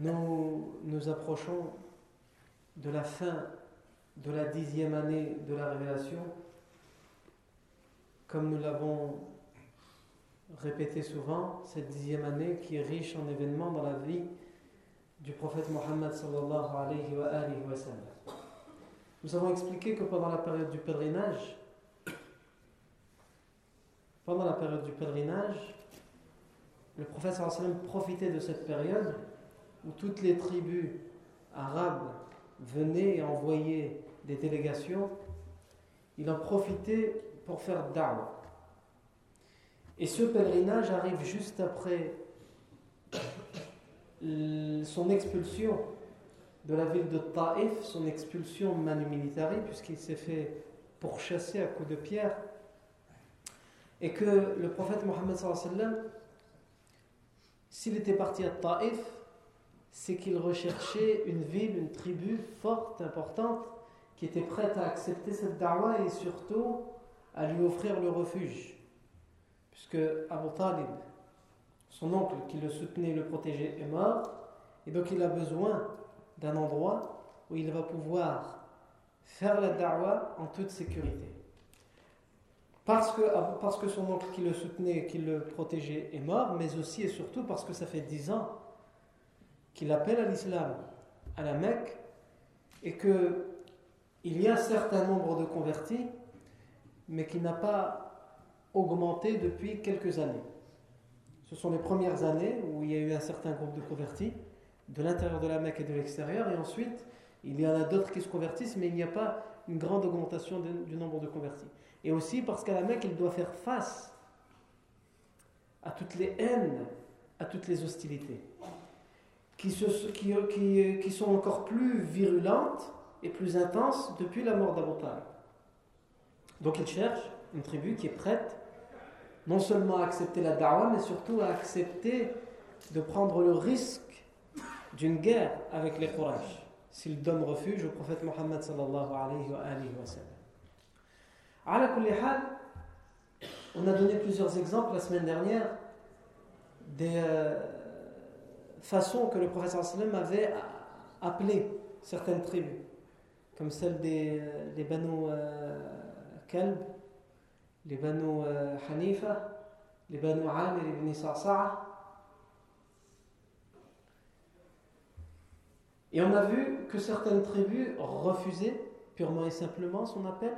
Nous nous approchons de la fin de la dixième année de la révélation. Comme nous l'avons répété souvent, cette dixième année qui est riche en événements dans la vie du prophète Mohammed sallallahu alayhi wa. Nous avons expliqué que pendant la période du pèlerinage, le prophète sallallahu profitait de cette période où toutes les tribus arabes venaient et envoyaient des délégations, il en profitait pour faire da'wah. Et ce pèlerinage arrive juste après son expulsion de la ville de Taïf, son expulsion manu militari, puisqu'il s'est fait pourchasser à coups de pierre, et que le prophète Mohammed, s'il était parti à Taïf, c'est qu'il recherchait une ville, une tribu forte, importante, qui était prête à accepter cette da'wah et surtout à lui offrir le refuge. Puisque Abu Talib, son oncle qui le soutenait, le protégeait, est mort, et donc il a besoin d'un endroit où il va pouvoir faire la da'wah en toute sécurité. Parce que, parce que son oncle qui le soutenait, qui le protégeait est mort, mais aussi et surtout parce que ça fait dix ans qu'il appelle à l'islam à la Mecque et que il y a un certain nombre de convertis, mais qui n'a pas augmenté depuis quelques années. Ce sont les premières années où il y a eu un certain groupe de convertis de l'intérieur de la Mecque et de l'extérieur, et ensuite il y en a d'autres qui se convertissent, mais il n'y a pas une grande augmentation du nombre de convertis. Et aussi parce qu'à la Mecque, il doit faire face à toutes les haines, à toutes les hostilités qui, sont encore plus virulentes et plus intenses depuis la mort d'Abu Talib. Donc il cherche une tribu qui est prête non seulement à accepter la da'wah, mais surtout à accepter de prendre le risque d'une guerre avec les Quraysh s'il donne refuge au prophète Mohammed sallallahu alayhi wa, alayhi wa sallam. On a donné plusieurs exemples la semaine dernière des, euh, façon que le prophète sallam avait appelé certaines tribus, comme celle des les Banu euh, les Banu euh, Hanifa, les Banu Amir et les Sa'sa'a. Et on a vu que certaines tribus refusaient purement et simplement son appel.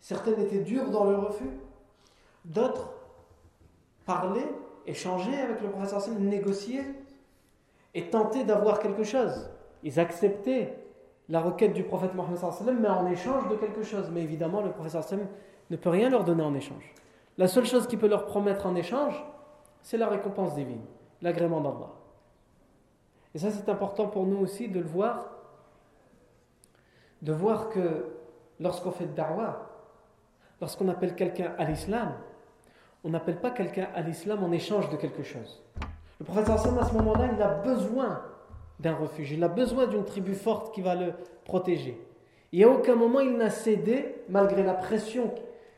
Certaines étaient dures dans le refus, d'autres parlaient échanger avec le prophète sallam, négocier et tenter d'avoir quelque chose. Ils acceptaient la requête du prophète Mohammed mais en échange de quelque chose. Mais évidemment, le sallam ne peut rien leur donner en échange. La seule chose qu'il peut leur promettre en échange, c'est la récompense divine, l'agrément d'Allah. Et ça, c'est important pour nous aussi de le voir, de voir que lorsqu'on fait da'wah, lorsqu'on appelle quelqu'un à l'islam, on n'appelle pas quelqu'un à l'islam en échange de quelque chose. Le prophète à ce moment-là, il a besoin d'un refuge, il a besoin d'une tribu forte qui va le protéger. Et à aucun moment il n'a cédé, malgré la pression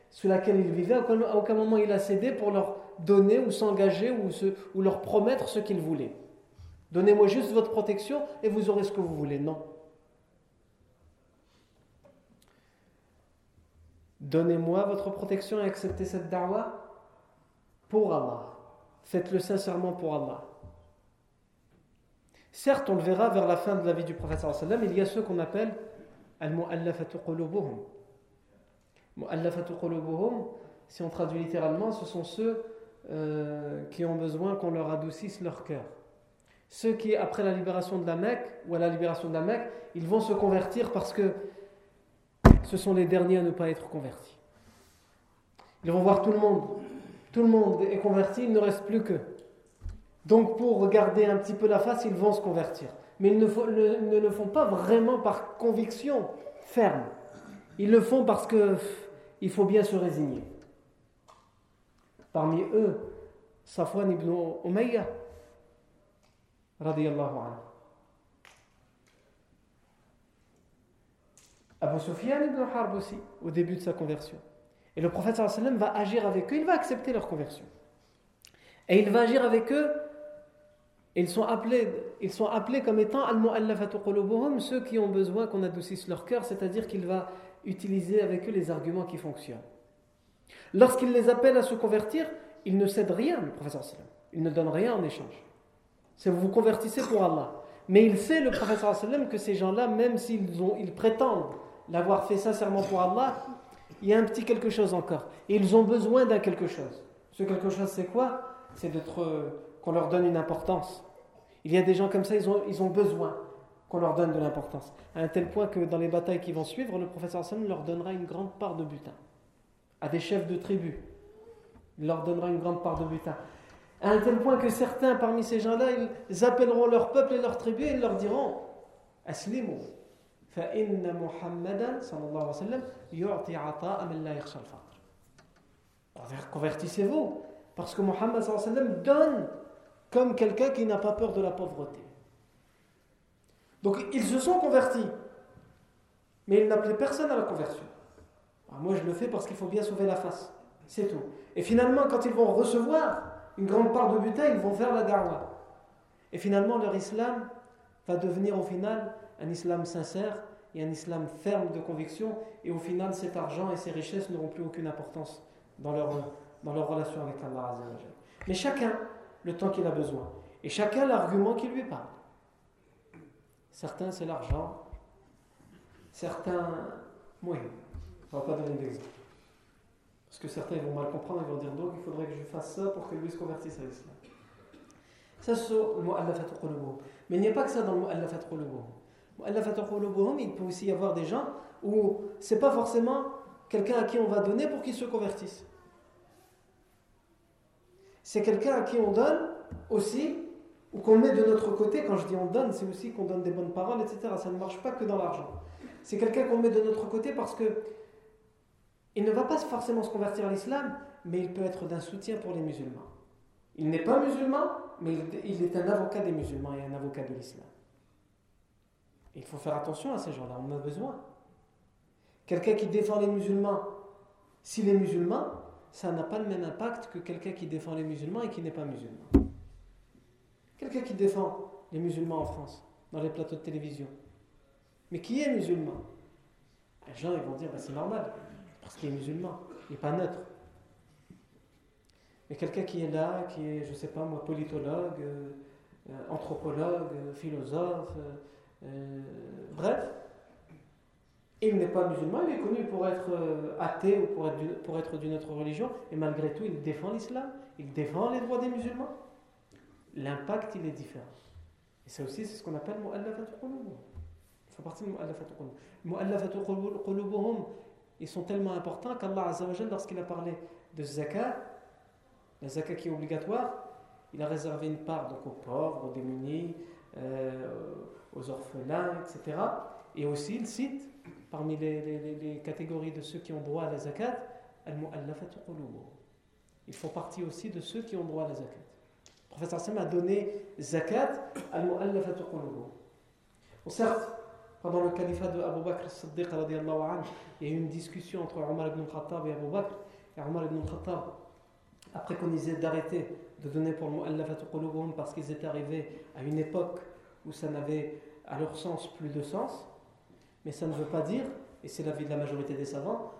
sous laquelle il vivait, à aucun moment il a cédé pour leur donner ou s'engager ou, ou leur promettre ce qu'il voulait. Donnez-moi juste votre protection et vous aurez ce que vous voulez. Non. Donnez-moi votre protection et acceptez cette da'wah pour Allah. Faites-le sincèrement pour Allah. Certes, on le verra vers la fin de la vie du prophète il y a ceux qu'on appelle al-mu'allafatu qulubuhum. Mu'allafatu si on traduit littéralement, ce sont ceux euh, qui ont besoin qu'on leur adoucisse leur cœur. Ceux qui, après la libération de la Mecque, ou à la libération de la Mecque, ils vont se convertir parce que ce sont les derniers à ne pas être convertis. Ils vont voir tout le monde. Tout le monde est converti, il ne reste plus que. Donc pour regarder un petit peu la face, ils vont se convertir. Mais ils ne, le font pas vraiment par conviction ferme. Ils le font parce que il faut bien se résigner. Parmi eux, Safwan ibn Umayya, radiyallahu anhu. Abu Sufyan ibn Harb aussi, au début de sa conversion. Et le prophète sallam va agir avec eux, il va accepter leur conversion. Et il va agir avec eux, ils sont appelés, ils sont appelés comme étant ceux qui ont besoin qu'on adoucisse leur cœur, c'est-à-dire qu'il va utiliser avec eux les arguments qui fonctionnent. Lorsqu'il les appelle à se convertir, il ne cède rien, le prophète sallam. Il ne donne rien en échange. C'est vous vous convertissez pour Allah. Mais il sait, le prophète sallam, que ces gens-là, même s'ils ils prétendent l'avoir fait sincèrement pour Allah, il y a un petit quelque chose encore. Et ils ont besoin d'un quelque chose. Ce quelque chose, c'est quoi? C'est euh, qu'on leur donne une importance. Il y a des gens comme ça, ils ont, ils ont besoin qu'on leur donne de l'importance. À un tel point que dans les batailles qui vont suivre, le professeur Hassan leur donnera une grande part de butin. À des chefs de tribus. Il leur donnera une grande part de butin. À un tel point que certains parmi ces gens-là, ils appelleront leur peuple et leur tribu et ils leur diront Aslimu. Convertissez-vous. Parce que Muhammad donne comme quelqu'un qui n'a pas peur de la pauvreté. Donc ils se sont convertis. Mais ils n'appelaient personne à la conversion. moi je le fais parce qu'il faut bien sauver la face. C'est tout. Et finalement, quand ils vont recevoir une grande part de butin, ils vont faire la da'wah. Et finalement, leur islam va devenir au final un islam sincère et un islam ferme de conviction, et au final, cet argent et ces richesses n'auront plus aucune importance dans leur, dans leur relation avec Allah. Mais chacun, le temps qu'il a besoin, et chacun l'argument qui lui parle. Certains, c'est l'argent, certains, oui, on ne va pas donner d'exemple. Parce que certains vont mal comprendre, ils vont dire donc il faudrait que je fasse ça pour que lui se convertisse à l'islam. Ça, c'est le mu'allafat Mais il n'y a pas que ça dans le mu'allafat il peut aussi y avoir des gens où c'est pas forcément quelqu'un à qui on va donner pour qu'il se convertisse. C'est quelqu'un à qui on donne aussi, ou qu'on met de notre côté. Quand je dis on donne, c'est aussi qu'on donne des bonnes paroles, etc. Ça ne marche pas que dans l'argent. C'est quelqu'un qu'on met de notre côté parce que il ne va pas forcément se convertir à l'islam, mais il peut être d'un soutien pour les musulmans. Il n'est pas musulman, mais il est un avocat des musulmans et un avocat de l'islam. Il faut faire attention à ces gens-là, on en a besoin. Quelqu'un qui défend les musulmans, s'il est musulman, ça n'a pas le même impact que quelqu'un qui défend les musulmans et qui n'est pas musulman. Quelqu'un qui défend les musulmans en France, dans les plateaux de télévision, mais qui est musulman? Les gens ils vont dire bah, c'est normal, parce qu'il est musulman, il n'est pas neutre. Mais quelqu'un qui est là, qui est, je ne sais pas moi, politologue, euh, euh, anthropologue, euh, philosophe, bref, il n'est pas musulman, il est connu pour être euh, athée ou pour être, d'une autre religion, et malgré tout, il défend l'islam, il défend les droits des musulmans. L'impact, il est différent. Et ça aussi, c'est ce qu'on appelle mu'allafat qulubuhum. Ça fait de ils sont tellement importants qu'Allah Azzawajal, lorsqu'il a parlé de zakat, la zakat qui est obligatoire, il a réservé une part donc aux pauvres, aux démunis, euh, aux orphelins, etc. Et aussi, il cite, parmi les, catégories de ceux qui ont droit à la zakat, al Ils font partie aussi de ceux qui ont droit à la zakat. Le prophète a donné zakat al-mu'allafat Certes, pendant le califat de Abu Bakr al-Siddiq, il y a eu une discussion entre Omar ibn Khattab et Abu Bakr. Et Omar ibn Khattab a préconisé d'arrêter de donner pour le mu'allafat parce qu'ils étaient arrivés à une époque où ça n'avait, à leur sens, plus de sens. Mais ça ne veut pas dire, et c'est l'avis de la majorité des savants,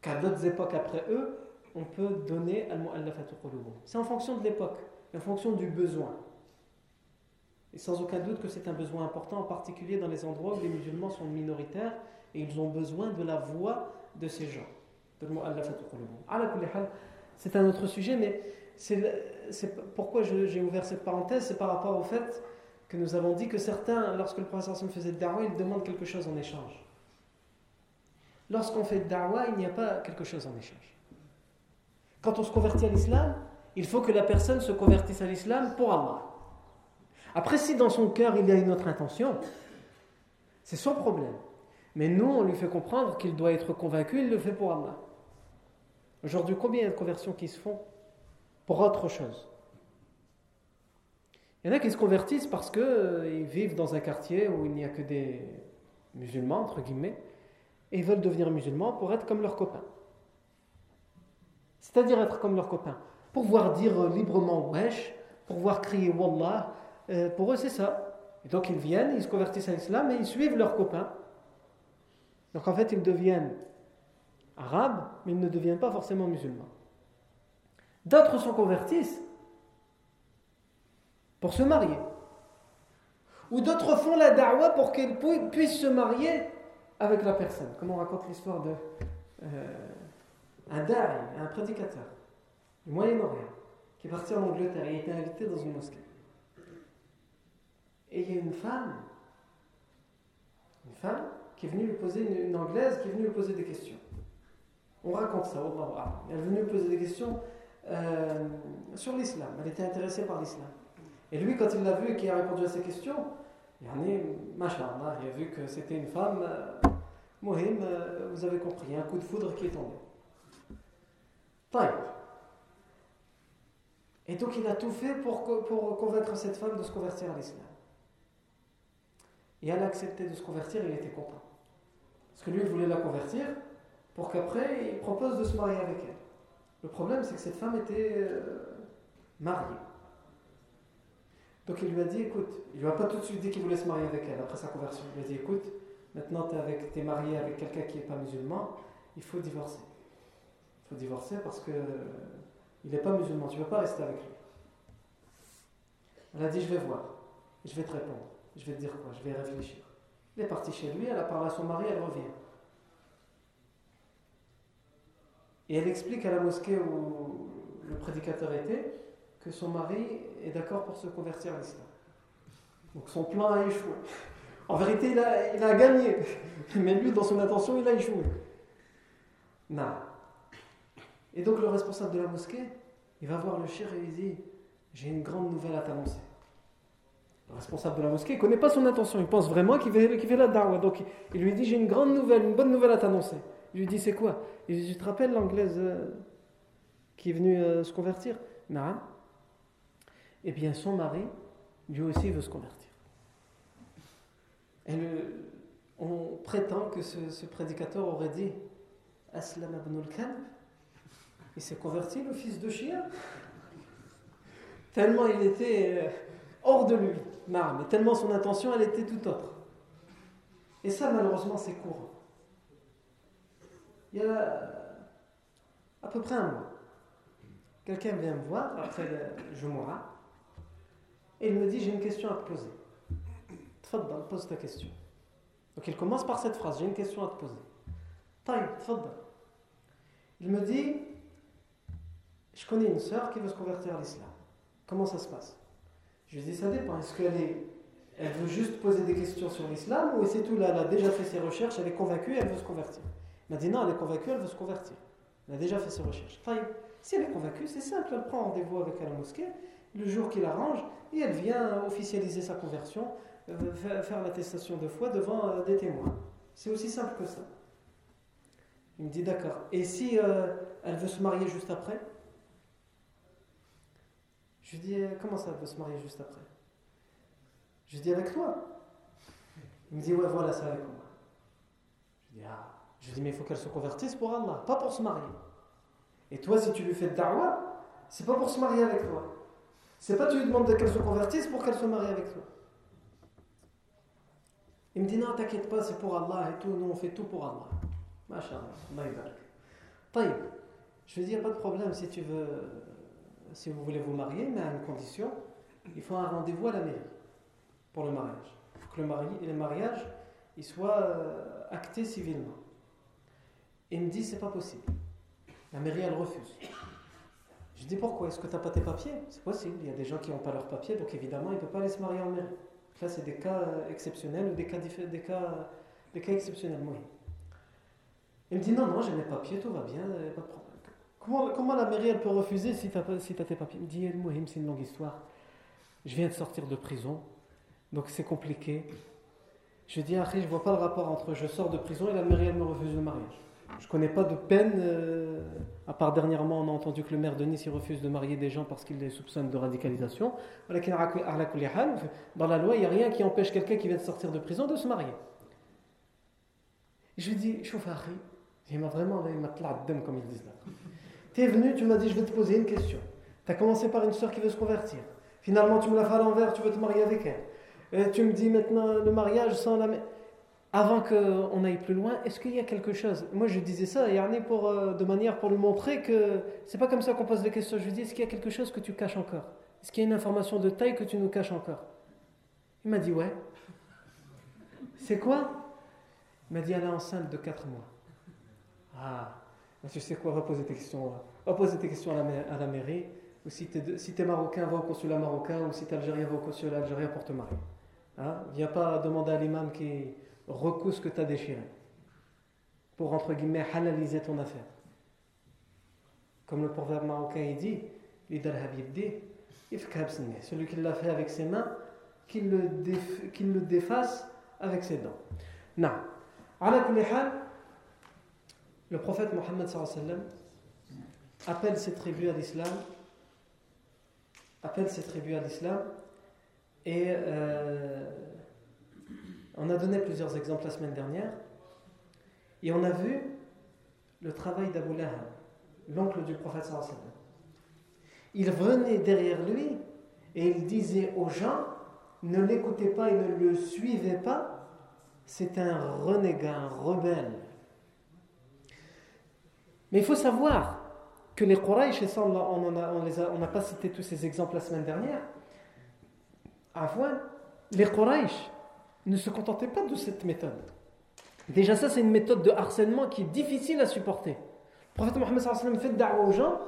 qu'à d'autres époques après eux, on peut donner al-mu'allafat C'est en fonction de l'époque, en fonction du besoin. Et sans aucun doute que c'est un besoin important, en particulier dans les endroits où les musulmans sont minoritaires et ils ont besoin de la voix de ces gens. C'est un autre sujet, mais c'est pourquoi j'ai ouvert cette parenthèse, c'est par rapport au fait que nous avons dit que certains, lorsque le professeur faisait dawa, ils demandent quelque chose en échange. Lorsqu'on fait dawa, il n'y a pas quelque chose en échange. Quand on se convertit à l'islam, il faut que la personne se convertisse à l'islam pour Allah. Après, si dans son cœur il y a une autre intention, c'est son problème. Mais nous, on lui fait comprendre qu'il doit être convaincu, il le fait pour Allah. Aujourd'hui, combien il de conversions qui se font pour autre chose? Il y en a qui se convertissent parce qu'ils euh, vivent dans un quartier où il n'y a que des musulmans, entre guillemets, et ils veulent devenir musulmans pour être comme leurs copains. C'est-à-dire être comme leurs copains. Pour voir dire librement wesh, pour voir crier wallah, euh, pour eux, c'est ça. Et donc, ils viennent, ils se convertissent à l'islam et ils suivent leurs copains. Donc, en fait, ils deviennent arabes, mais ils ne deviennent pas forcément musulmans. D'autres s'en convertissent pour se marier. Ou d'autres font la da'wah pour qu'ils puissent se marier avec la personne. Comme on raconte l'histoire de euh, un da'i, un prédicateur du Moyen-Orient, qui est parti en Angleterre et a été invité dans une mosquée. Et il y a une femme, une femme qui est venue lui poser, une, anglaise qui est venue lui poser des questions. On raconte ça, Elle est venue lui poser des questions euh, sur l'islam. Elle était intéressée par l'islam. Et lui, quand il l'a vu et qu'il a répondu à ces questions, il a vu que c'était une femme, euh, Mohim, euh, vous avez compris, il y a un coup de foudre qui est tombé. Et donc il a tout fait pour, pour convaincre cette femme de se convertir à l'islam. Et elle a accepté de se convertir, il était content. Parce que lui, il voulait la convertir pour qu'après, il propose de se marier avec elle. Le problème, c'est que cette femme était euh, mariée. Donc il lui a dit, écoute, il lui a pas tout de suite dit qu'il voulait se marier avec elle après sa conversion. Il lui a dit, écoute, maintenant tu es, marié avec quelqu'un qui n'est pas musulman, il faut divorcer. Il faut divorcer parce que il n'est pas musulman, tu ne peux pas rester avec lui. Elle a dit, je vais voir, je vais te répondre. Je vais te dire quoi? Je vais réfléchir. Elle est partie chez lui, elle a parlé à son mari, elle revient. Et elle explique à la mosquée où le prédicateur était que son mari est d'accord pour se convertir à l'islam. Donc son plan a échoué. En vérité, il a, gagné. Mais lui, dans son intention, il a échoué. Non. Et donc le responsable de la mosquée, il va voir le cher et il dit, j'ai une grande nouvelle à t'annoncer le responsable de la mosquée, ne connaît pas son intention. Il pense vraiment qu'il fait, la dawa. Donc il lui dit J'ai une grande nouvelle, une bonne nouvelle à t'annoncer. Il lui dit C'est quoi? Il lui dit Tu te rappelles l'anglaise euh, qui est venue euh, se convertir? Non. Eh bien, son mari, lui aussi, veut se convertir. Et on prétend que ce, prédicateur aurait dit Aslam ibn al Il s'est converti, le fils de chien. Tellement il était. Euh, hors de lui. mais tellement son intention, elle était tout autre. Et ça, malheureusement, c'est courant. Il y a à peu près un mois, quelqu'un vient me voir après le Jumu'ah et il me dit J'ai une question à te poser. Tfaddal, pose ta question. Donc il commence par cette phrase J'ai une question à te poser. Taïb, tfaddal. Il me dit Je connais une sœur qui veut se convertir à l'islam. Comment ça se passe? Je lui dit, ça dépend. Est-ce qu'elle est, elle veut juste poser des questions sur l'islam ou c'est tout là, elle a déjà fait ses recherches, elle est convaincue, elle veut se convertir Il m'a dit, non, elle est convaincue, elle veut se convertir. Elle a déjà fait ses recherches. si elle est convaincue, c'est simple, elle prend rendez-vous avec la mosquée le jour qu'il arrange et elle vient officialiser sa conversion, euh, faire l'attestation de foi devant euh, des témoins. C'est aussi simple que ça. Il me dit d'accord. Et si euh, elle veut se marier juste après? Je lui dis Comment ça, veut se marier juste après? Je lui dis Avec toi Il me dit Ouais, voilà, c'est avec moi. Je lui dis Ah. Je lui dis Mais il faut qu'elle se convertisse pour Allah, pas pour se marier. Et toi, si tu lui fais de da'wah, c'est pas pour se marier avec toi. C'est pas tu lui demandes qu'elle se convertisse pour qu'elle se marie avec toi. Il me dit non, t'inquiète pas, c'est pour Allah et tout, nous on fait tout pour Allah. Masha'Allah, Allah Je lui dis, il n'y a pas de problème si tu veux, si vous voulez vous marier, mais à une condition, il faut un rendez-vous à la mairie pour le mariage. Il faut que le, mari, le mariage soit euh, acté civilement. Il me dit, c'est pas possible. La mairie, elle refuse. Je dis pourquoi Est-ce que tu n'as pas tes papiers? C'est possible. Il y a des gens qui n'ont pas leurs papiers, donc évidemment, ils ne peuvent pas aller se marier en mairie. Là, c'est des cas euh, exceptionnels ou des cas, des cas, des cas exceptionnels. Il me dit non, non, j'ai mes papiers, tout va bien, pas de problème. Comment, comment la mairie elle peut refuser si tu as, si tes papiers? Il me dit Mohim, c'est une longue histoire. Je viens de sortir de prison, donc c'est compliqué. Je dis après, je vois pas le rapport entre je sors de prison et la mairie elle me refuse le mariage. Je connais pas de peine, euh, à part dernièrement, on a entendu que le maire de Nice il refuse de marier des gens parce qu'il les soupçonne de radicalisation. Dans la loi, il n'y a rien qui empêche quelqu'un qui vient de sortir de prison de se marier. Je lui dis, Choufari, il m'a vraiment, il comme ils disent là. Tu es venu, tu m'as dit, je vais te poser une question. Tu as commencé par une soeur qui veut se convertir. Finalement, tu me l'as fait à l'envers, tu veux te marier avec elle. Tu me dis maintenant le mariage sans la avant qu'on aille plus loin, est-ce qu'il y a quelque chose? Moi, je disais ça, pour, euh, de manière pour lui montrer que c'est pas comme ça qu'on pose des questions. Je lui dis, est-ce qu'il y a quelque chose que tu caches encore? Est-ce qu'il y a une information de taille que tu nous caches encore? Il m'a dit, ouais. C'est quoi? Il m'a dit, elle est enceinte de 4 mois. Ah, tu sais quoi, va poser tes questions. Va poser tes questions à la, mairie. Ou si tu es, si marocain, va au consulat marocain. Ou si tu es algérien, va au consulat algérien pour te marier. Hein? Viens pas demander à l'imam qui recous ce que tu as déchiré pour entre guillemets halaliser ton affaire. Comme le proverbe marocain dit, celui qui l'a fait avec ses mains, qu'il le, le défasse avec ses dents. Non. Le prophète Mohammed appelle ses tribus à l'islam, appelle ses tribus à l'islam et euh, on a donné plusieurs exemples la semaine dernière. Et on a vu le travail d'Abu Lahab, l'oncle du prophète sallallahu Il venait derrière lui et il disait aux gens ne l'écoutez pas et ne le suivez pas, c'est un renégat, un rebelle. Mais il faut savoir que les Quraysh, et ça on n'a pas cité tous ces exemples la semaine dernière, avant, les Quraysh, ne se contentez pas de cette méthode. Déjà ça, c'est une méthode de harcèlement qui est difficile à supporter. Le prophète Mohammed fait da'wa aux gens,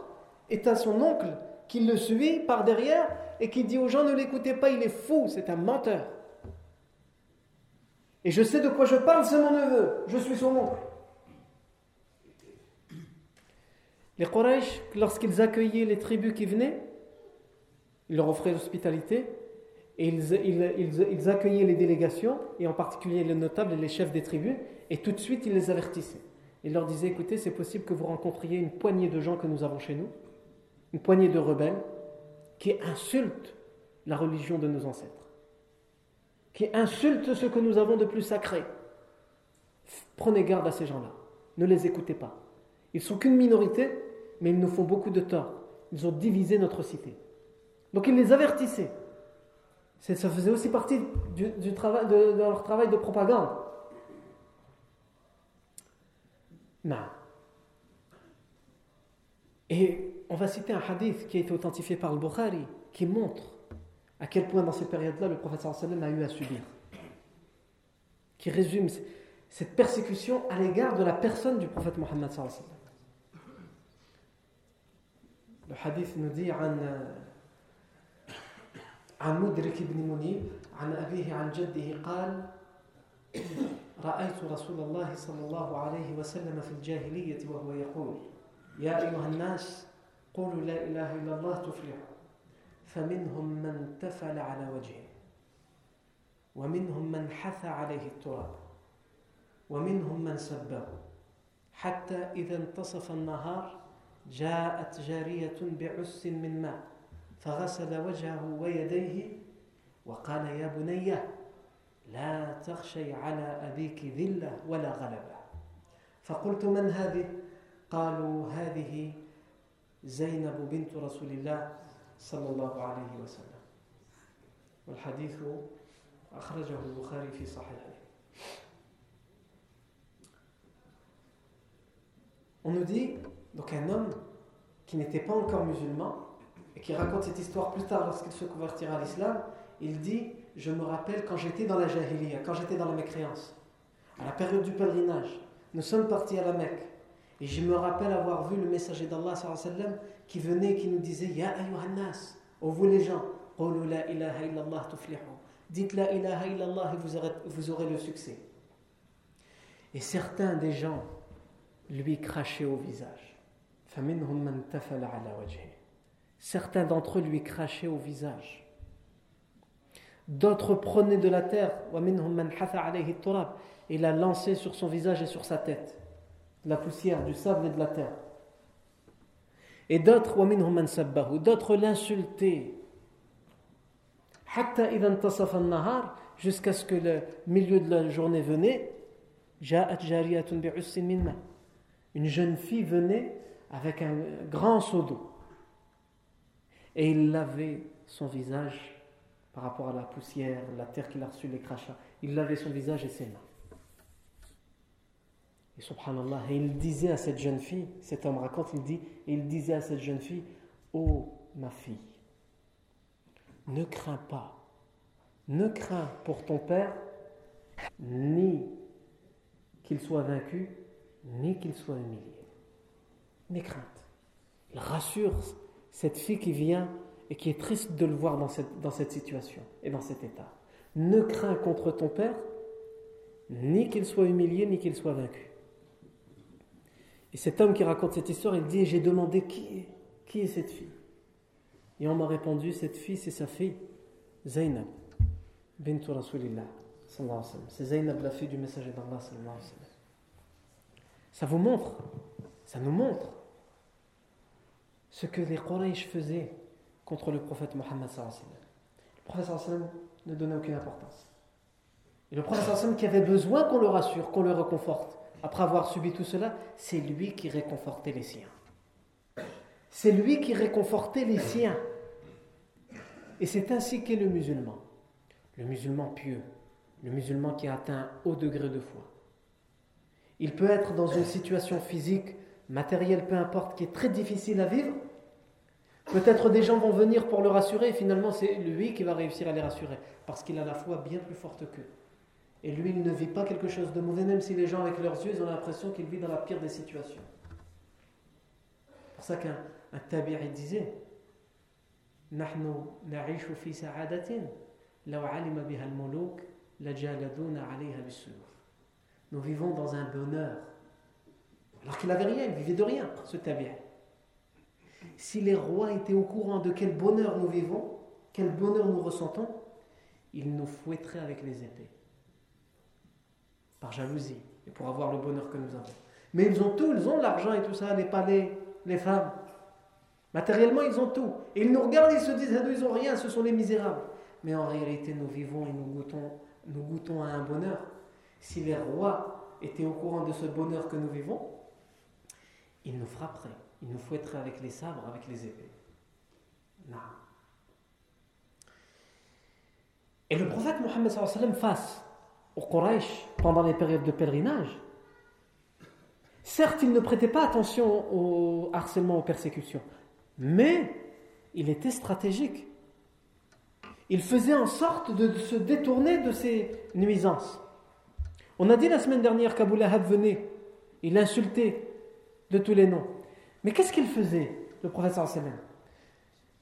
et à son oncle qui le suit par derrière et qui dit aux gens ne l'écoutez pas, il est fou, c'est un menteur. Et je sais de quoi je parle, c'est mon neveu, je suis son oncle. Les Quraysh, lorsqu'ils accueillaient les tribus qui venaient, ils leur offraient l'hospitalité, et ils, accueillaient les délégations, et en particulier les notables et les chefs des tribus, et tout de suite ils les avertissaient. Ils leur disaient, écoutez, c'est possible que vous rencontriez une poignée de gens que nous avons chez nous, une poignée de rebelles, qui insultent la religion de nos ancêtres, qui insultent ce que nous avons de plus sacré. Prenez garde à ces gens-là, ne les écoutez pas. Ils sont qu'une minorité, mais ils nous font beaucoup de tort. Ils ont divisé notre cité. Donc ils les avertissaient. Ça faisait aussi partie du, travail, de, leur travail de propagande. Non. Et on va citer un hadith qui a été authentifié par le Bukhari, qui montre à quel point dans ces périodes-là le prophète sallam a eu à subir. Qui résume cette persécution à l'égard de la personne du prophète Mohammed sallam. Le hadith nous dit عن مدرك بن منيب عن أبيه عن جده قال رأيت رسول الله صلى الله عليه وسلم في الجاهلية وهو يقول يا أيها الناس قولوا لا إله إلا الله تفلحوا. فمنهم من تفل على وجهه ومنهم من حث عليه التراب ومنهم من سبه. حتى إذا انتصف النهار جاءت جارية بعس من ماء. فغسل وجهه ويديه وقال يا بني لا تخشي على أبيك ذلة ولا غلبة. فقلت من هذه؟ قالوا هذه زينب بنت رسول الله صلى الله عليه وسلم. والحديث أخرجه البخاري في صحيحه. On nous dit, donc un homme qui n'était pas encore musulman, qui raconte cette histoire plus tard lorsqu'il se convertira à l'islam, il dit Je me rappelle quand j'étais dans la jahiliya, quand j'étais dans la mécréance, à la période du pèlerinage, nous sommes partis à la Mecque, et je me rappelle avoir vu le messager d'Allah qui venait et qui nous disait Ya ayyuhannas, ô vous les gens, la ilaha illallah tuflihu. Dites la ilaha illallah et vous aurez, vous aurez le succès. Et certains des gens lui crachaient au visage. Certains d'entre eux lui crachaient au visage. D'autres prenaient de la terre. Et la lançaient sur son visage et sur sa tête. La poussière, du sable et de la terre. Et d'autres, d'autres l'insultaient. Jusqu'à ce que le milieu de la journée venait. Une jeune fille venait avec un grand seau d'eau. Et il lavait son visage par rapport à la poussière, la terre qu'il a reçue, les crachats. Il lavait son visage et ses mains. Et subhanallah, et il disait à cette jeune fille, cet homme raconte, il dit, il disait à cette jeune fille, oh ma fille, ne crains pas, ne crains pour ton père, ni qu'il soit vaincu, ni qu'il soit humilié n'aie crainte. Il rassure cette fille qui vient et qui est triste de le voir dans cette, dans cette situation et dans cet état. Ne crains contre ton père, ni qu'il soit humilié, ni qu'il soit vaincu. Et cet homme qui raconte cette histoire, il dit J'ai demandé qui est, qui est cette fille Et on m'a répondu Cette fille, c'est sa fille, Zainab, bintu Rasulillah. C'est Zainab, la fille du messager d'Allah. Ça vous montre, ça nous montre ce que les Quraysh faisaient contre le prophète Mohammed. Le prophète ne donnait aucune importance. Et le prophète qui avait besoin qu'on le rassure, qu'on le réconforte, après avoir subi tout cela, c'est lui qui réconfortait les siens. C'est lui qui réconfortait les siens. Et c'est ainsi qu'est le musulman. Le musulman pieux, le musulman qui a atteint un haut degré de foi. Il peut être dans une situation physique, matérielle, peu importe, qui est très difficile à vivre, Peut-être des gens vont venir pour le rassurer et finalement c'est lui qui va réussir à les rassurer parce qu'il a la foi bien plus forte qu'eux. Et lui, il ne vit pas quelque chose de mauvais, même si les gens avec leurs yeux ils ont l'impression qu'il vit dans la pire des situations. C'est pour ça qu'un un tabi'i disait Nous vivons dans un bonheur. Alors qu'il n'avait rien, il vivait de rien, ce tabi'i si les rois étaient au courant de quel bonheur nous vivons, quel bonheur nous ressentons, ils nous fouetteraient avec les épées. Par jalousie et pour avoir le bonheur que nous avons. Mais ils ont tout, ils ont l'argent et tout ça, les palais, les femmes. Matériellement, ils ont tout. Et ils nous regardent, ils se disent, ah, ils n'ont rien, ce sont les misérables. Mais en réalité, nous vivons et nous goûtons, nous goûtons à un bonheur. Si les rois étaient au courant de ce bonheur que nous vivons, ils nous frapperaient. Il nous être avec les sabres, avec les épées. Et le prophète Mohammed face au Quraysh pendant les périodes de pèlerinage, certes, il ne prêtait pas attention au harcèlement, aux persécutions, mais il était stratégique. Il faisait en sorte de se détourner de ces nuisances. On a dit la semaine dernière qu'Abu Lahab venait, il insultait de tous les noms. Mais qu'est-ce qu'il faisait, le professeur sallam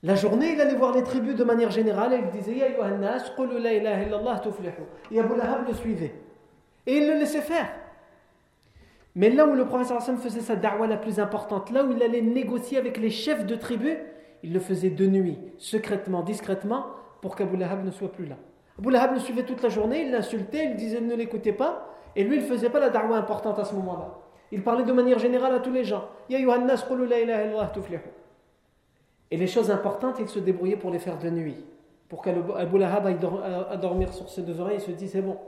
La journée, il allait voir les tribus de manière générale et il disait Ya Yohannas, la ilaha illallah tuflihu. Et Abu Lahab le suivait. Et il le laissait faire. Mais là où le professeur sallam faisait sa da'wah la plus importante, là où il allait négocier avec les chefs de tribus, il le faisait de nuit, secrètement, discrètement, pour qu'Abu Lahab ne soit plus là. Abu Lahab le suivait toute la journée, il l'insultait, il disait ne l'écoutez pas, et lui il ne faisait pas la da'wah importante à ce moment-là. Il parlait de manière générale à tous les gens. Et les choses importantes, il se débrouillait pour les faire de nuit. Pour qu'Abu Lahab aille dormir sur ses deux oreilles, il se dit c'est bon,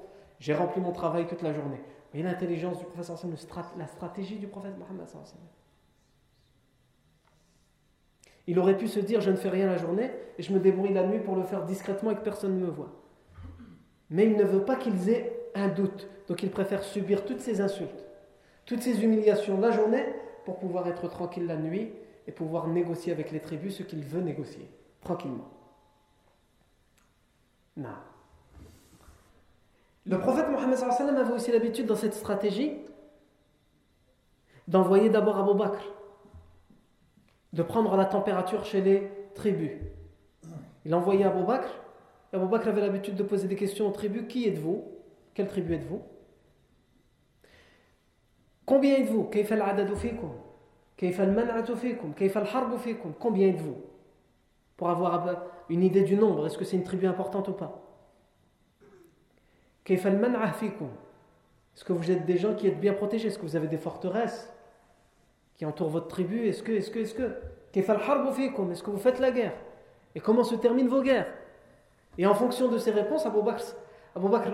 j'ai rempli mon travail toute la journée. Vous voyez l'intelligence du prophète, la stratégie du prophète Mohammed. Il aurait pu se dire je ne fais rien la journée et je me débrouille la nuit pour le faire discrètement et que personne ne me voit. Mais il ne veut pas qu'ils aient un doute. Donc il préfère subir toutes ces insultes, toutes ces humiliations la journée pour pouvoir être tranquille la nuit et pouvoir négocier avec les tribus ce qu'il veut négocier, tranquillement. Non. Le prophète Mohammed avait aussi l'habitude dans cette stratégie d'envoyer d'abord Abu Bakr, de prendre la température chez les tribus. Il envoyait Abu Bakr, et Abu Bakr avait l'habitude de poser des questions aux tribus Qui êtes-vous? Quelle tribu êtes-vous? Combien êtes-vous? Combien êtes-vous? Pour avoir une idée du nombre, est-ce que c'est une tribu importante ou pas? Est-ce que vous êtes des gens qui êtes bien protégés? Est-ce que vous avez des forteresses qui entourent votre tribu? Est-ce que, est-ce que, est-ce que? Est-ce que vous faites la guerre? Et comment se terminent vos guerres? Et en fonction de ces réponses, Abu Bakr, Abu Bakr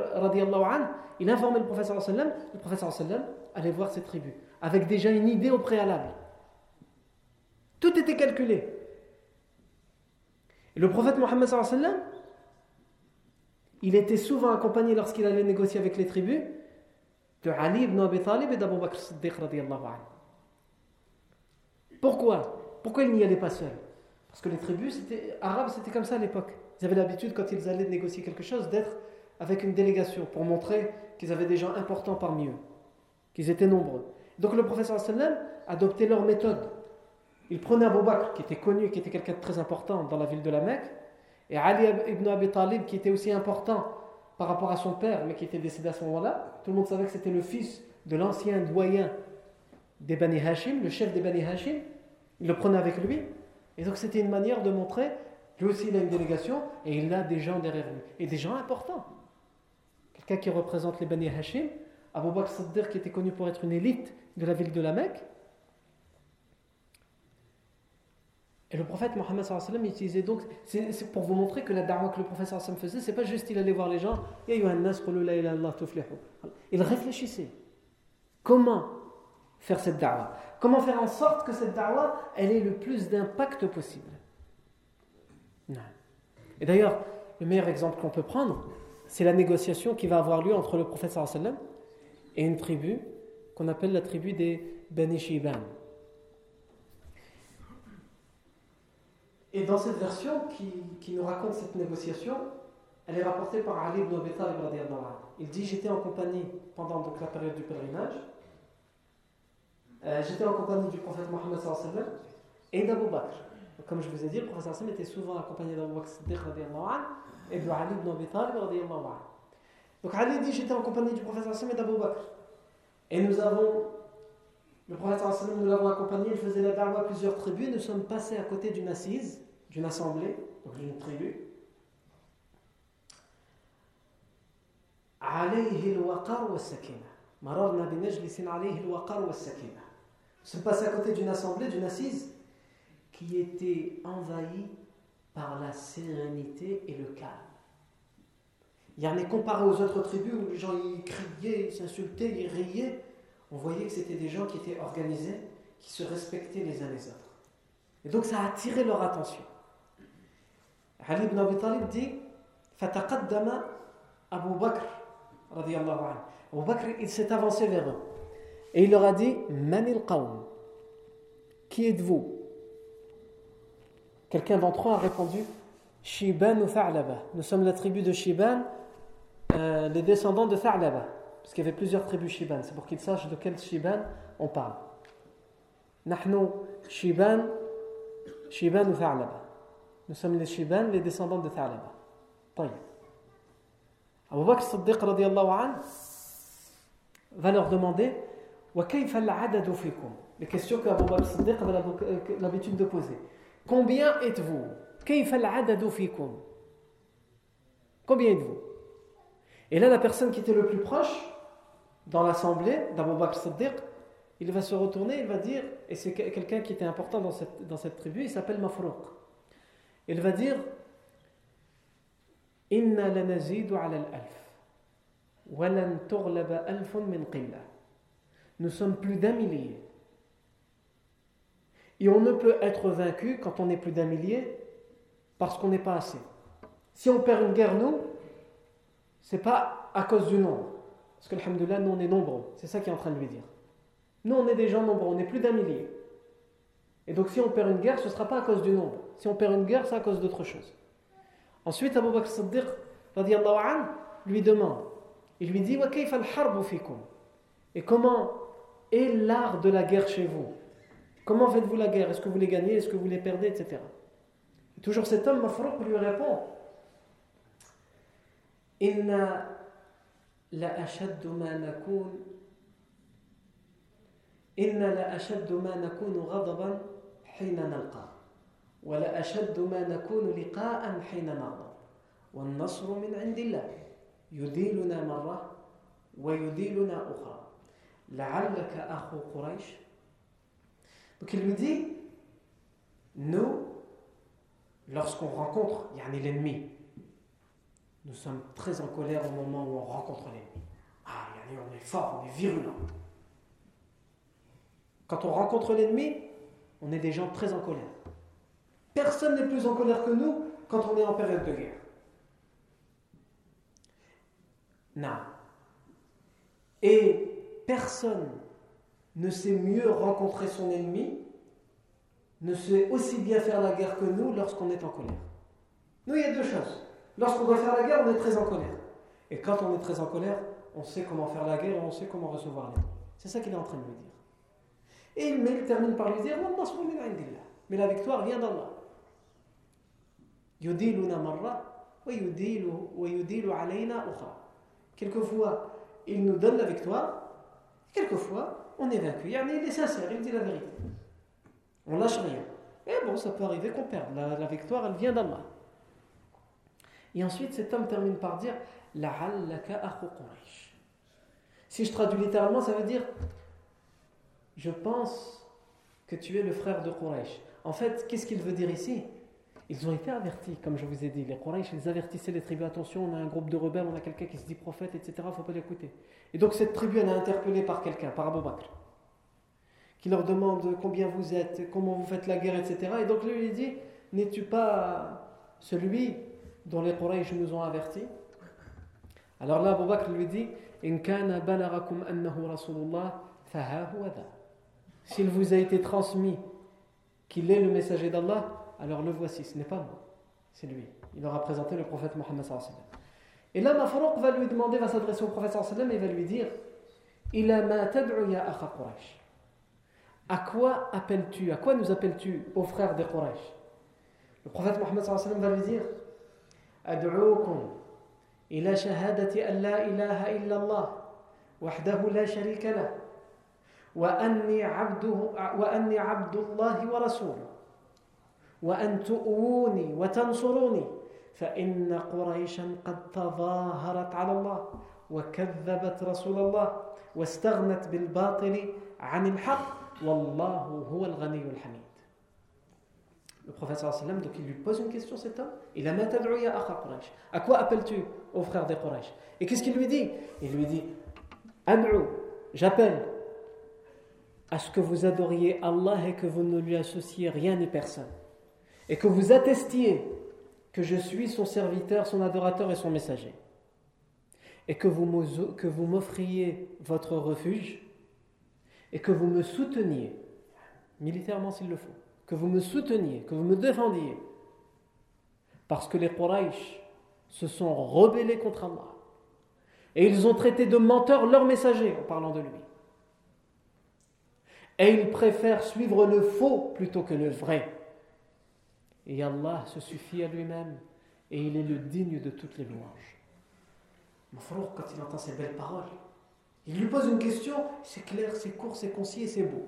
an, il informait le sallam, le sallam allait voir ces tribus, avec déjà une idée au préalable. Tout était calculé. Et le prophète Mohammed sallam, il était souvent accompagné lorsqu'il allait négocier avec les tribus de Ali ibn Abi Talib et d'Abu Bakr Siddiq Pourquoi? Pourquoi il n'y allait pas seul? Parce que les tribus arabes, c'était comme ça à l'époque. Ils avaient l'habitude, quand ils allaient négocier quelque chose, d'être avec une délégation pour montrer qu'ils avaient des gens importants parmi eux, qu'ils étaient nombreux. Donc le professeur sallam adoptait leur méthode. Il prenait Abu Bakr, qui était connu, qui était quelqu'un de très important dans la ville de la Mecque, et Ali ibn Abi Talib, qui était aussi important par rapport à son père, mais qui était décédé à ce moment-là, tout le monde savait que c'était le fils de l'ancien doyen des Bani Hashim, le chef des Bani Hashim. Il le prenait avec lui. Et donc c'était une manière de montrer, lui aussi il a une délégation, et il a des gens derrière lui. Et des gens importants. Quelqu'un qui représente les Bani Hashim, Abu Bakr Sadr, qui était connu pour être une élite de la ville de la Mecque, Et le prophète Mohammed sallam utilisait donc, c'est pour vous montrer que la da'wah que le prophète sallam faisait, c'est pas juste il allait voir les gens, il réfléchissait. Comment faire cette da'wah? Comment faire en sorte que cette da'wah, elle ait le plus d'impact possible? Et d'ailleurs, le meilleur exemple qu'on peut prendre, c'est la négociation qui va avoir lieu entre le prophète sallam et une tribu qu'on appelle la tribu des Bani Shiban. Et dans cette version qui, nous raconte cette négociation, elle est rapportée par Ali ibn Abi Talib Il dit J'étais en compagnie pendant donc, la période du pèlerinage, euh, j'étais en compagnie du prophète Mohammed et d'Abu Bakr. Comme je vous ai dit, le prophète était souvent accompagné d'Abu Bakr et de Ali ibn Abi Talib. Donc Ali dit J'étais en compagnie du prophète et d'Abu Bakr. Et nous avons le prophète nous l'avons accompagné, il faisait la da'wah à plusieurs tribus. Nous sommes passés à côté d'une assise, d'une assemblée, donc d'une tribu. Nous sommes passés à côté d'une assemblée, d'une assise, qui était envahie par la sérénité et le calme. Il y en est comparé aux autres tribus où les gens y criaient, ils s'insultaient, ils riaient on voyait que c'était des gens qui étaient organisés, qui se respectaient les uns les autres. Et donc ça a attiré leur attention. Ali ibn Abi Talib dit Fataqaddama Abu Bakr radiallahu anhu. Abu Bakr, il s'est avancé vers eux. Et il leur a dit Manil qawm? Qui êtes-vous? Quelqu'un d'entre eux a répondu Shiban ou. Nous sommes la tribu de Shiban, euh, les descendants de Tha'laba, parce qu'il y avait plusieurs tribus Shiban, c'est pour qu'ils sachent de quel Shiban on parle. Shiban, Shiban ou Tha'laba. Nous sommes les Shiban, les descendants de Tha'laba. Abu Bakr Siddiq va leur demander les questions qu'Abu Bakr Siddiq avait euh, l'habitude de poser. Combien êtes-vous Combien êtes-vous? Et là, la personne qui était le plus proche, dans l'assemblée d'Abu Bakr Siddiq, il va se retourner, il va dire, et c'est quelqu'un qui était important dans cette, tribu, il s'appelle Mafrouq. Il va dire Inna lanazidu ala al-alf, walan tughlaba alfun min qilla. Nous sommes plus d'un millier. Et on ne peut être vaincu quand on est plus d'un millier parce qu'on n'est pas assez. Si on perd une guerre, nous, c'est pas à cause du nombre. Parce que, alhamdoulilah, nous on est nombreux. C'est ça qu'il est en train de lui dire. Nous on est des gens nombreux, on est plus d'un millier. Et donc si on perd une guerre, ce ne sera pas à cause du nombre. Si on perd une guerre, c'est à cause d'autre chose. Ensuite, Abu Bakr Siddiq an, lui demande, il lui dit Et comment est l'art de la guerre chez vous? Comment faites-vous la guerre? Est-ce que vous les gagnez? Est-ce que vous les perdez? Etc. toujours cet homme, Mafrouq, lui répond إنا لأشد ما نكون إنا لأشد ما نكون غضبا حين نلقاه ولأشد ما نكون لقاء حين نغضب والنصر من عند الله يذيلنا مرة ويذيلنا أخرى. لعلك أخو قريش. Donc il lui dit, nous, lorsqu'on rencontre يعني yani nous sommes très en colère au moment où on rencontre l'ennemi. Ah, on est fort, on est virulent. Quand on rencontre l'ennemi, on est des gens très en colère. Personne n'est plus en colère que nous quand on est en période de guerre. Non. Et personne ne sait mieux rencontrer son ennemi, ne sait aussi bien faire la guerre que nous lorsqu'on est en colère. Nous, il y a deux choses. Lorsqu'on doit faire la guerre, on est très en colère. Et quand on est très en colère, on sait comment faire la guerre et on sait comment recevoir l'ennemi. C'est ça qu'il est en train de lui dire. Et il termine par lui dire Mais la victoire vient d'Allah. Quelquefois, il nous donne la victoire, quelquefois, on est vaincu. Il est sincère, il dit la vérité. On lâche rien. Mais bon, ça peut arriver qu'on perde. La, victoire, elle vient d'Allah. Et ensuite, cet homme termine par dire Si je traduis littéralement, ça veut dire Je pense que tu es le frère de Quraysh. En fait, qu'est-ce qu'il veut dire ici? Ils ont été avertis, comme je vous ai dit. Les Quraysh, ils avertissaient les tribus attention, on a un groupe de rebelles, on a quelqu'un qui se dit prophète, etc. Il ne faut pas l'écouter. Et donc cette tribu, elle est interpellée par quelqu'un, par Abu Bakr, qui leur demande combien vous êtes, comment vous faites la guerre, etc. Et donc lui, il dit N'es-tu pas celui dont les Quraysh nous ont avertis Alors là, Abu Bakr lui dit S'il vous a été transmis qu'il est le messager d'Allah, alors le voici, ce n'est pas moi, c'est lui. Il aura présenté le prophète Mohammed Et là, Mafrouq va lui demander, va s'adresser au prophète et va lui dire Il ma tad'u Quraysh. À quoi appelles-tu À quoi nous appelles-tu, aux frères des Quraysh? Le prophète Mohammed va lui dire أدعوكم إلى شهادة أن لا إله إلا الله وحده لا شريك له وأني عبده وأني عبد الله ورسوله وأن تؤوني وتنصروني فإن قريشا قد تظاهرت على الله وكذبت رسول الله واستغنت بالباطل عن الحق والله هو الغني الحميد. Le prophète sallam, donc il lui pose une question cet homme. Il a akha Quraysh? À quoi appelles-tu au frère des Quraysh? Et qu'est-ce qu'il lui dit? Il lui dit Ad'u, j'appelle à ce que vous adoriez Allah et que vous ne lui associez rien ni personne. Et que vous attestiez que je suis son serviteur, son adorateur et son messager, et que vous m'offriez votre refuge, et que vous me souteniez, militairement s'il le faut, que vous me souteniez, que vous me défendiez, parce que les Quraysh se sont rebellés contre Allah, et ils ont traité de menteurs leurs messagers en parlant de lui. Et ils préfèrent suivre le faux plutôt que le vrai. Et Allah se suffit à lui-même et il est le digne de toutes les louanges. Mafrouk, quand il entend ces belles paroles, il lui pose une question, c'est clair, c'est court, c'est concis et c'est beau.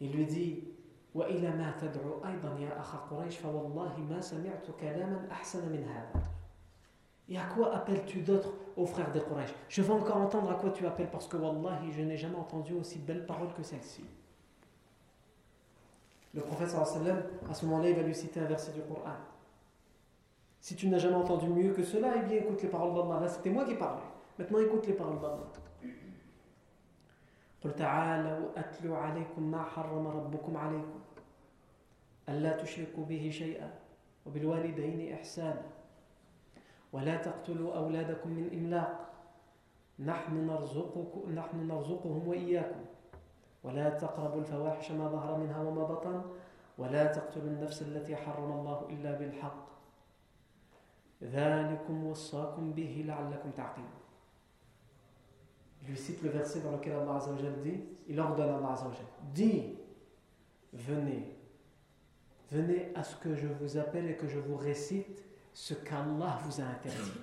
Il lui dit وإلى ما تدعو أيضا يا أخا قريش فوالله ما سمعت كلاما أحسن من هذا Et à quoi appelles-tu d'autres aux frères des Quraysh Je veux encore entendre à quoi tu appelles parce que Wallahi, je n'ai jamais entendu aussi belle parole que celle-ci. Le prophète sallam, à ce moment-là, il va lui citer un verset du Coran. Si tu n'as jamais entendu mieux que cela, eh bien écoute les paroles d'Allah. Là, c'était moi qui parlais. Maintenant, écoute les paroles d'Allah. قل تعالوا أتلو عليكم ما حرم ربكم عليكم. ألا تشركوا به شيئا وبالوالدين إحسانا. ولا تقتلوا أولادكم من إملاق. نحن نرزقكم نحن نرزقهم وإياكم. ولا تقربوا الفواحش ما ظهر منها وما بطن. ولا تقتلوا النفس التي حرم الله إلا بالحق. ذلكم وصاكم به لعلكم تعقلون. Lui cite le verset dans lequel Allah dit, il ordonne à Allah dis, venez, venez à ce que je vous appelle et que je vous récite ce qu'Allah vous a interdit.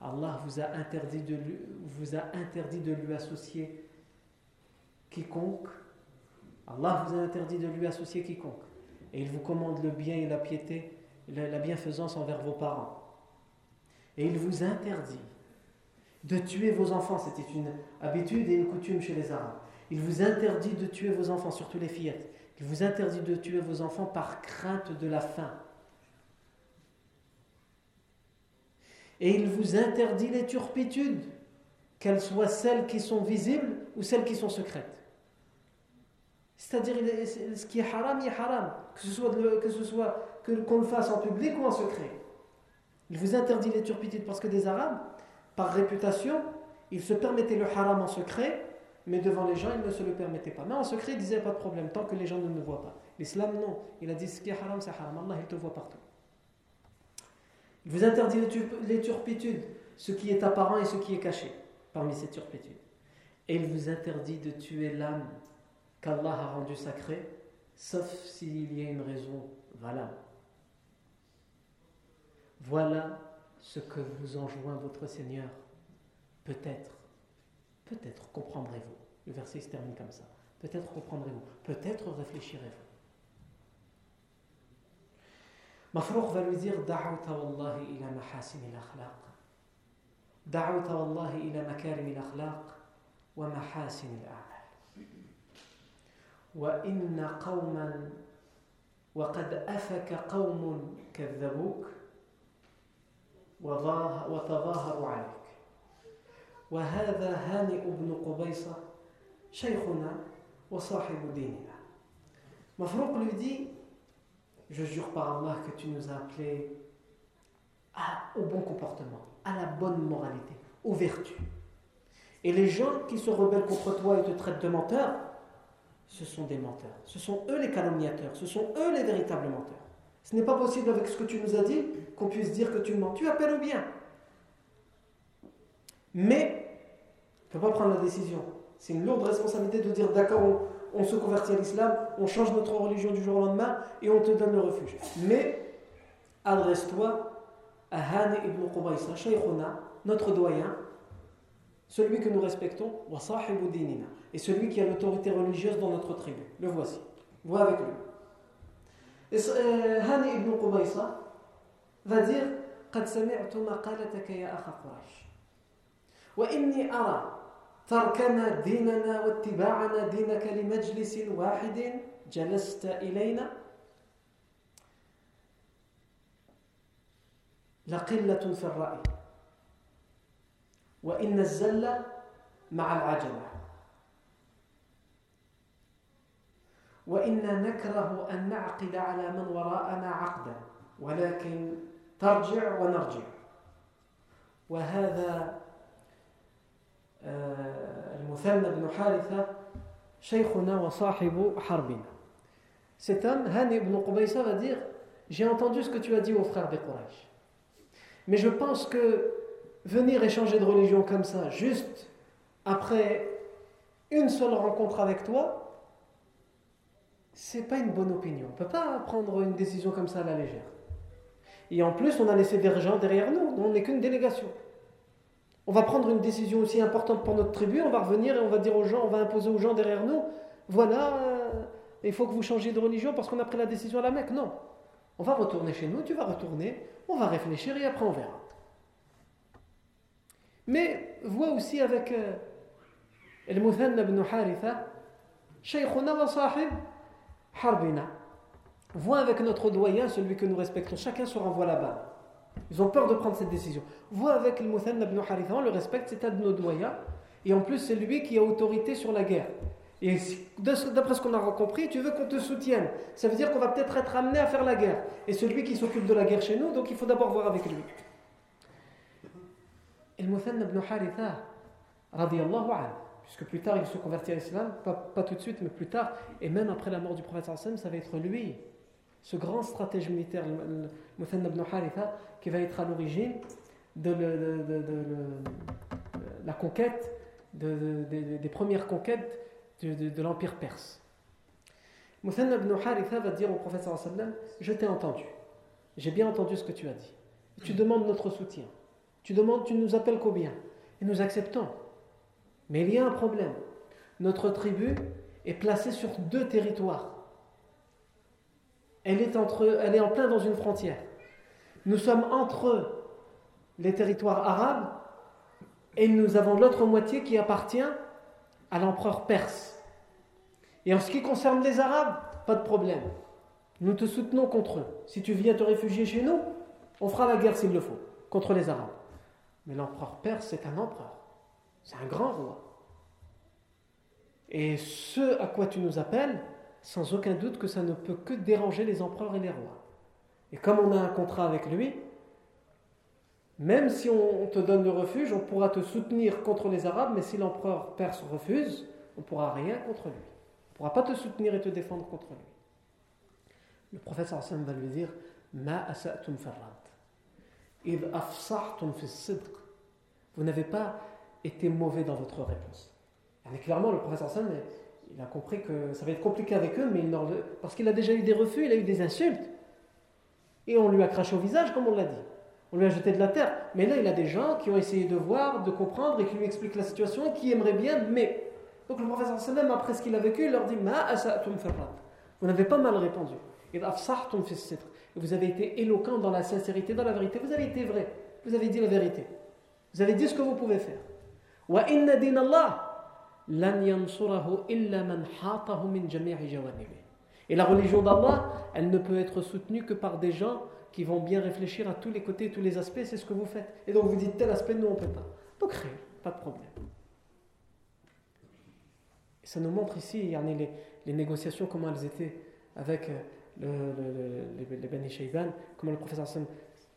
Allah vous a interdit de lui, vous a interdit de lui associer quiconque. Allah vous a interdit de lui associer quiconque. Et il vous commande le bien et la piété, la bienfaisance envers vos parents. Et il vous interdit de tuer vos enfants. C'était une habitude et une coutume chez les Arabes. Il vous interdit de tuer vos enfants, surtout les fillettes. Il vous interdit de tuer vos enfants par crainte de la faim. Et il vous interdit les turpitudes, qu'elles soient celles qui sont visibles ou celles qui sont secrètes. C'est-à-dire, ce qui est haram, il est haram, que ce soit, que ce soit qu'on le fasse en public ou en secret. Il vous interdit les turpitudes parce que des Arabes, par réputation, ils se permettaient le haram en secret, mais devant les gens, ils ne se le permettaient pas. Mais en secret, ils disaient pas de problème, tant que les gens ne me voient pas. L'islam, non. Il a dit ce qui est haram, c'est haram. Allah, il te voit partout. Il vous interdit les turpitudes, ce qui est apparent et ce qui est caché parmi ces turpitudes. Et il vous interdit de tuer l'âme qu'Allah a rendue sacrée, sauf s'il y a une raison valable. Voilà ce que vous enjoint votre Seigneur. Peut-être, peut-être comprendrez-vous. Le verset se termine comme ça. Peut-être comprendrez-vous. Peut-être réfléchirez-vous. مفروق va lui dire دعوت والله إلى محاسن الأخلاق دعوت والله إلى مكارم الأخلاق ومحاسن الأعمال وإن قوما وقد أفك قوم كذبوك وتظاهروا عليك وهذا هانئ بن قبيصة شيخنا وصاحب ديننا مفروق lui dit je jure par Allah que tu nous as appelés au bon comportement, à la bonne moralité, aux vertus. Et les gens qui se rebellent contre toi et te traitent de menteur, ce sont des menteurs. Ce sont eux les calomniateurs. Ce sont eux les véritables menteurs. Ce n'est pas possible avec ce que tu nous as dit qu'on puisse dire que tu mens. Tu appelles au bien. Mais, tu ne peux pas prendre la décision. C'est une lourde responsabilité de dire d'accord, on se convertit à l'islam, on change notre religion du jour au lendemain et on te donne le refuge. Mais adresse-toi à Han ibn Qubaysa, Shaykhuna, notre doyen, celui que nous respectons, et celui qui a l'autorité religieuse dans notre tribu. Le voici. Vois avec lui. Euh, Hani ibn Qubaysa va dire قد سمعت مقالتك يا أخا قريش. وإني أرى تركنا ديننا واتباعنا دينك لمجلس واحد جلست إلينا. لقلة في الرأي. وإن الزل مع العجلة. وإنا نكره أن نعقد على من وراءنا عقدا. ولكن ترجع ونرجع وهذا المثنى بن حارثة شيخنا وصاحب حربنا Cet homme, Han ibn Qubaysa, va dire J'ai entendu ce que tu as dit aux frères des Quraysh. Mais je pense que venir échanger de religion comme ça, juste après une seule rencontre avec toi, c'est pas une bonne opinion. On ne peut pas prendre une décision comme ça à la légère. Et en plus, on a laissé des gens derrière nous. On n'est qu'une délégation on va prendre une décision aussi importante pour notre tribu, on va revenir et on va dire aux gens, on va imposer aux gens derrière nous, voilà, euh, il faut que vous changiez de religion parce qu'on a pris la décision à la Mecque. Non. On va retourner chez nous, tu vas retourner, on va réfléchir et après on verra. Mais vois aussi avec euh, ibn Haritha, Shaykhuna wa sahib harbina. Vois avec notre doyen, celui que nous respectons. Chacun se renvoie là-bas. Ils ont peur de prendre cette décision. Vois avec le Muthanna ibn Haritha, on le respecte, c'est un de nos doyens. Et en plus, c'est lui qui a autorité sur la guerre. Et d'après ce qu'on a compris, tu veux qu'on te soutienne. Ça veut dire qu'on va peut-être être amené à faire la guerre. Et celui qui s'occupe de la guerre chez nous, donc il faut d'abord voir avec lui. Et le Muthanna ibn Haritha, radiallahu anhu, puisque plus tard il se convertit à l'islam, pas, tout de suite, mais plus tard, et même après la mort du prophète ça va être lui, ce grand stratège militaire, Muthanna ibn Haritha, qui va être à l'origine de, la conquête, des premières conquêtes de, l'empire perse. Muthanna ibn Haritha va dire au prophète sallam Je t'ai entendu, j'ai bien entendu ce que tu as dit. Tu demandes notre soutien. Tu demandes, tu nous appelles qu'au bien. Et nous acceptons. Mais il y a un problème. Notre tribu est placée sur deux territoires. Elle est, entre, elle est en plein dans une frontière. Nous sommes entre les territoires arabes et nous avons l'autre moitié qui appartient à l'empereur perse. Et en ce qui concerne les Arabes, pas de problème. Nous te soutenons contre eux. Si tu viens te réfugier chez nous, on fera la guerre s'il le faut, contre les Arabes. Mais l'empereur perse, c'est un empereur. C'est un grand roi. Et ce à quoi tu nous appelles, sans aucun doute que ça ne peut que déranger les empereurs et les rois. Et comme on a un contrat avec lui, même si on te donne le refuge, on pourra te soutenir contre les Arabes, mais si l'empereur perse refuse, on ne pourra rien contre lui. On ne pourra pas te soutenir et te défendre contre lui. Le prophète sallam va lui dire Ma asa'tum Vous n'avez pas été mauvais dans votre réponse. Et clairement, le prophète sallam, il a compris que ça va être compliqué avec eux, mais il parce qu'il a déjà eu des refus, il a eu des insultes. Et on lui a craché au visage, comme on l'a dit. On lui a jeté de la terre. Mais là, il a des gens qui ont essayé de voir, de comprendre et qui lui expliquent la situation, qui aimeraient bien, mais. Donc le professeur sallam, après ce qu'il a vécu, il leur dit Ma Vous n'avez pas mal répondu. Et vous avez été éloquent dans la sincérité, dans la vérité. Vous avez été vrai. Vous avez dit la vérité. Vous avez dit ce que vous pouvez faire. Et la religion d'Allah, elle ne peut être soutenue que par des gens qui vont bien réfléchir à tous les côtés, tous les aspects, c'est ce que vous faites. Et donc vous dites tel aspect, nous on ne peut pas. Donc rien, pas de problème. Ça nous montre ici les, les négociations, comment elles étaient avec euh, le, le, les Bani Shayban, comment le professeur Hassan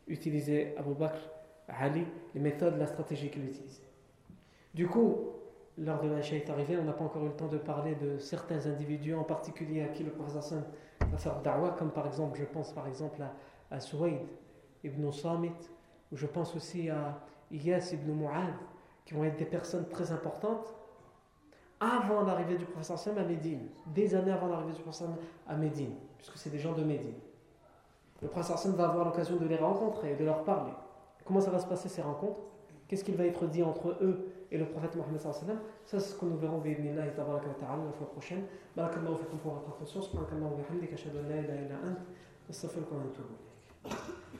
utilisait Abu Bakr, Ali, les méthodes, la stratégie qu'il utilisait. Du coup, lors de l'Aïcha est arrivé, on n'a pas encore eu le temps de parler de certains individus en particulier à qui le professeur Hassan va faire da'wah, comme par exemple, je pense par exemple à à ibn Samit, ou je pense aussi à Iyas ibn Mu'ad, qui vont être des personnes très importantes, avant l'arrivée du professeur Sam à Médine, des années avant l'arrivée du professeur à Médine, puisque c'est des gens de Médine. Le professeur Sam va avoir l'occasion de les rencontrer et de leur parler. Comment ça va se passer ces rencontres? Qu'est-ce qu'il va être dit entre eux? Et le prophète Mohammed Ça, c'est ce que nous verrons la fois prochaine. Barakallahu fikum pour votre attention. Subhanakallahu wa bihamdika ashhadu an la ilaha illa ant. Astaghfiruka wa atubu ilayk.